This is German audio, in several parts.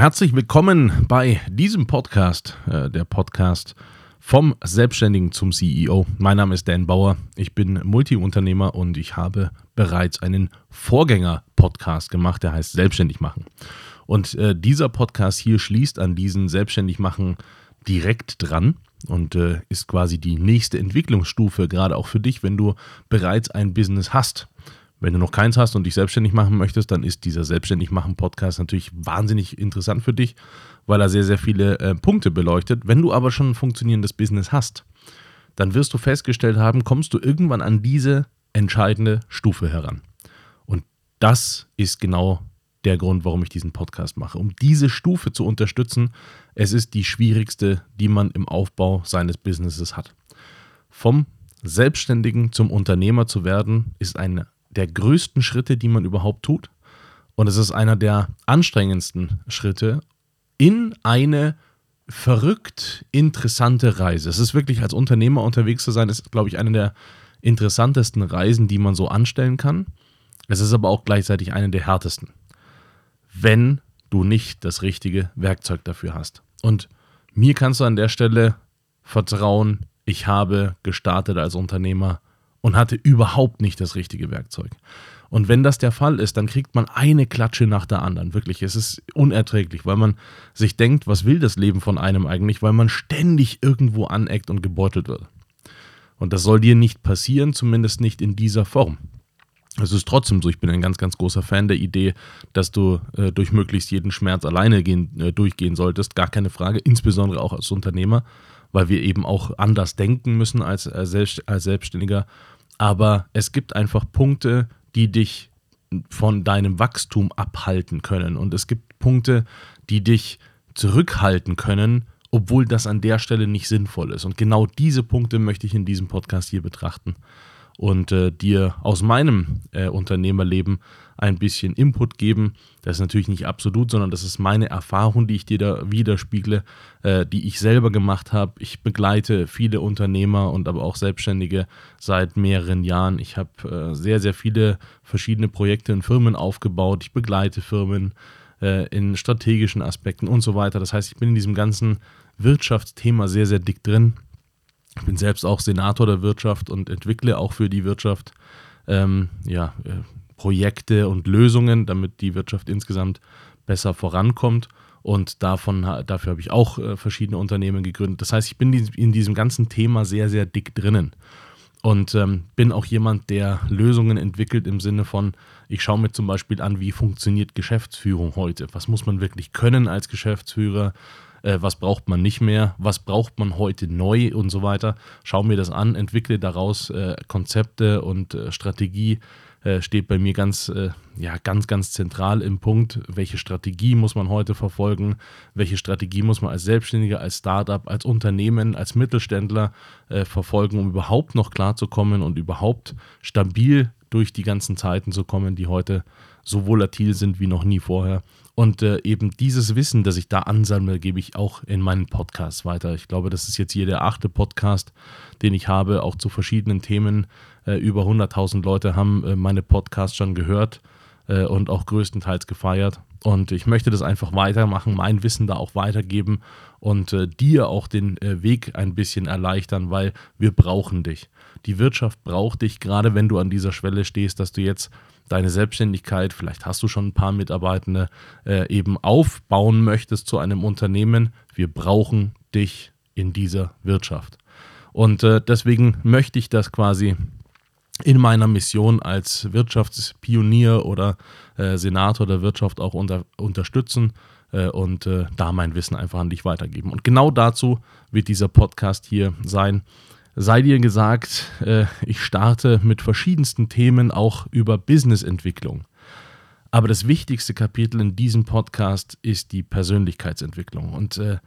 Herzlich willkommen bei diesem Podcast, äh, der Podcast vom Selbstständigen zum CEO. Mein Name ist Dan Bauer, ich bin Multiunternehmer und ich habe bereits einen Vorgänger-Podcast gemacht, der heißt Selbstständig machen. Und äh, dieser Podcast hier schließt an diesen Selbstständig machen direkt dran und äh, ist quasi die nächste Entwicklungsstufe, gerade auch für dich, wenn du bereits ein Business hast. Wenn du noch keins hast und dich selbstständig machen möchtest, dann ist dieser Selbstständig machen Podcast natürlich wahnsinnig interessant für dich, weil er sehr, sehr viele äh, Punkte beleuchtet. Wenn du aber schon ein funktionierendes Business hast, dann wirst du festgestellt haben, kommst du irgendwann an diese entscheidende Stufe heran. Und das ist genau der Grund, warum ich diesen Podcast mache. Um diese Stufe zu unterstützen, es ist die schwierigste, die man im Aufbau seines Businesses hat. Vom Selbstständigen zum Unternehmer zu werden, ist eine der größten Schritte, die man überhaupt tut. Und es ist einer der anstrengendsten Schritte in eine verrückt interessante Reise. Es ist wirklich als Unternehmer unterwegs zu sein, ist, glaube ich, eine der interessantesten Reisen, die man so anstellen kann. Es ist aber auch gleichzeitig eine der härtesten, wenn du nicht das richtige Werkzeug dafür hast. Und mir kannst du an der Stelle vertrauen, ich habe gestartet als Unternehmer und hatte überhaupt nicht das richtige Werkzeug. Und wenn das der Fall ist, dann kriegt man eine Klatsche nach der anderen. Wirklich, es ist unerträglich, weil man sich denkt, was will das Leben von einem eigentlich, weil man ständig irgendwo aneckt und gebeutelt wird. Und das soll dir nicht passieren, zumindest nicht in dieser Form. Es ist trotzdem so, ich bin ein ganz, ganz großer Fan der Idee, dass du äh, durch möglichst jeden Schmerz alleine gehen, äh, durchgehen solltest. Gar keine Frage, insbesondere auch als Unternehmer, weil wir eben auch anders denken müssen als, als, Selbst, als Selbstständiger aber es gibt einfach Punkte, die dich von deinem Wachstum abhalten können. Und es gibt Punkte, die dich zurückhalten können, obwohl das an der Stelle nicht sinnvoll ist. Und genau diese Punkte möchte ich in diesem Podcast hier betrachten und äh, dir aus meinem äh, Unternehmerleben ein bisschen Input geben. Das ist natürlich nicht absolut, sondern das ist meine Erfahrung, die ich dir da widerspiegle, äh, die ich selber gemacht habe. Ich begleite viele Unternehmer und aber auch Selbstständige seit mehreren Jahren. Ich habe äh, sehr, sehr viele verschiedene Projekte in Firmen aufgebaut. Ich begleite Firmen äh, in strategischen Aspekten und so weiter. Das heißt, ich bin in diesem ganzen Wirtschaftsthema sehr, sehr dick drin ich bin selbst auch Senator der Wirtschaft und entwickle auch für die Wirtschaft ähm, ja, äh, Projekte und Lösungen, damit die Wirtschaft insgesamt besser vorankommt. Und davon, dafür habe ich auch äh, verschiedene Unternehmen gegründet. Das heißt, ich bin in diesem ganzen Thema sehr, sehr dick drinnen. Und ähm, bin auch jemand, der Lösungen entwickelt im Sinne von, ich schaue mir zum Beispiel an, wie funktioniert Geschäftsführung heute. Was muss man wirklich können als Geschäftsführer? Äh, was braucht man nicht mehr, was braucht man heute neu und so weiter. Schau mir das an, entwickle daraus äh, Konzepte und äh, Strategie. Äh, steht bei mir ganz, äh, ja, ganz, ganz zentral im Punkt, welche Strategie muss man heute verfolgen, welche Strategie muss man als Selbstständiger, als Startup, als Unternehmen, als Mittelständler verfolgen, um überhaupt noch klarzukommen und überhaupt stabil durch die ganzen Zeiten zu kommen, die heute so volatil sind wie noch nie vorher. Und äh, eben dieses Wissen, das ich da ansammle, gebe ich auch in meinen Podcasts weiter. Ich glaube, das ist jetzt hier der achte Podcast, den ich habe, auch zu verschiedenen Themen. Äh, über 100.000 Leute haben äh, meine Podcasts schon gehört äh, und auch größtenteils gefeiert. Und ich möchte das einfach weitermachen, mein Wissen da auch weitergeben und äh, dir auch den äh, Weg ein bisschen erleichtern, weil wir brauchen dich. Die Wirtschaft braucht dich, gerade wenn du an dieser Schwelle stehst, dass du jetzt deine Selbstständigkeit, vielleicht hast du schon ein paar Mitarbeitende, äh, eben aufbauen möchtest zu einem Unternehmen. Wir brauchen dich in dieser Wirtschaft. Und äh, deswegen möchte ich das quasi in meiner Mission als Wirtschaftspionier oder äh, Senator der Wirtschaft auch unter, unterstützen äh, und äh, da mein Wissen einfach an dich weitergeben. Und genau dazu wird dieser Podcast hier sein sei dir gesagt, äh, ich starte mit verschiedensten Themen auch über Businessentwicklung. Aber das wichtigste Kapitel in diesem Podcast ist die Persönlichkeitsentwicklung. Und äh,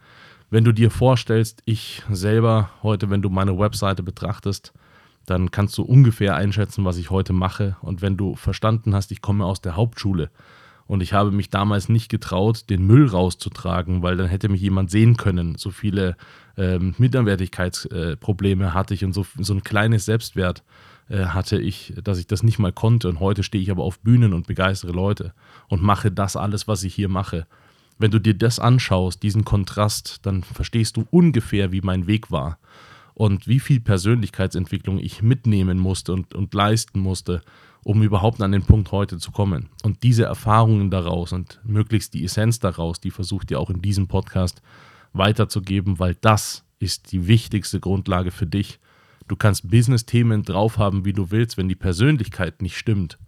wenn du dir vorstellst, ich selber heute, wenn du meine Webseite betrachtest, dann kannst du ungefähr einschätzen, was ich heute mache. Und wenn du verstanden hast, ich komme aus der Hauptschule, und ich habe mich damals nicht getraut, den Müll rauszutragen, weil dann hätte mich jemand sehen können. So viele ähm, Minderwertigkeitsprobleme äh, hatte ich und so, so ein kleines Selbstwert äh, hatte ich, dass ich das nicht mal konnte. Und heute stehe ich aber auf Bühnen und begeistere Leute und mache das alles, was ich hier mache. wenn du dir das anschaust, diesen Kontrast, dann verstehst du ungefähr, wie mein Weg war und wie viel Persönlichkeitsentwicklung ich mitnehmen musste und, und leisten musste, um überhaupt an den Punkt heute zu kommen. Und diese Erfahrungen daraus und möglichst die Essenz daraus, die versucht ihr auch in diesem Podcast weiterzugeben, weil das ist die wichtigste Grundlage für dich. Du kannst Business-Themen drauf haben, wie du willst, wenn die Persönlichkeit nicht stimmt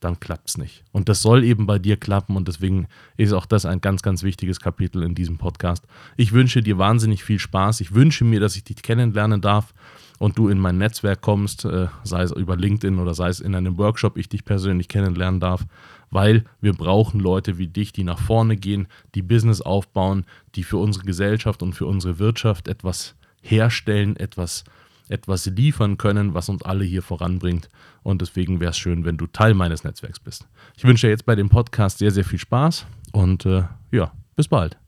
dann klappt es nicht. Und das soll eben bei dir klappen und deswegen ist auch das ein ganz, ganz wichtiges Kapitel in diesem Podcast. Ich wünsche dir wahnsinnig viel Spaß. Ich wünsche mir, dass ich dich kennenlernen darf und du in mein Netzwerk kommst, äh, sei es über LinkedIn oder sei es in einem Workshop, ich dich persönlich kennenlernen darf, weil wir brauchen Leute wie dich, die nach vorne gehen, die Business aufbauen, die für unsere Gesellschaft und für unsere Wirtschaft etwas herstellen, etwas etwas liefern können, was uns alle hier voranbringt. Und deswegen wäre es schön, wenn du Teil meines Netzwerks bist. Ich wünsche dir jetzt bei dem Podcast sehr, sehr viel Spaß und äh, ja, bis bald.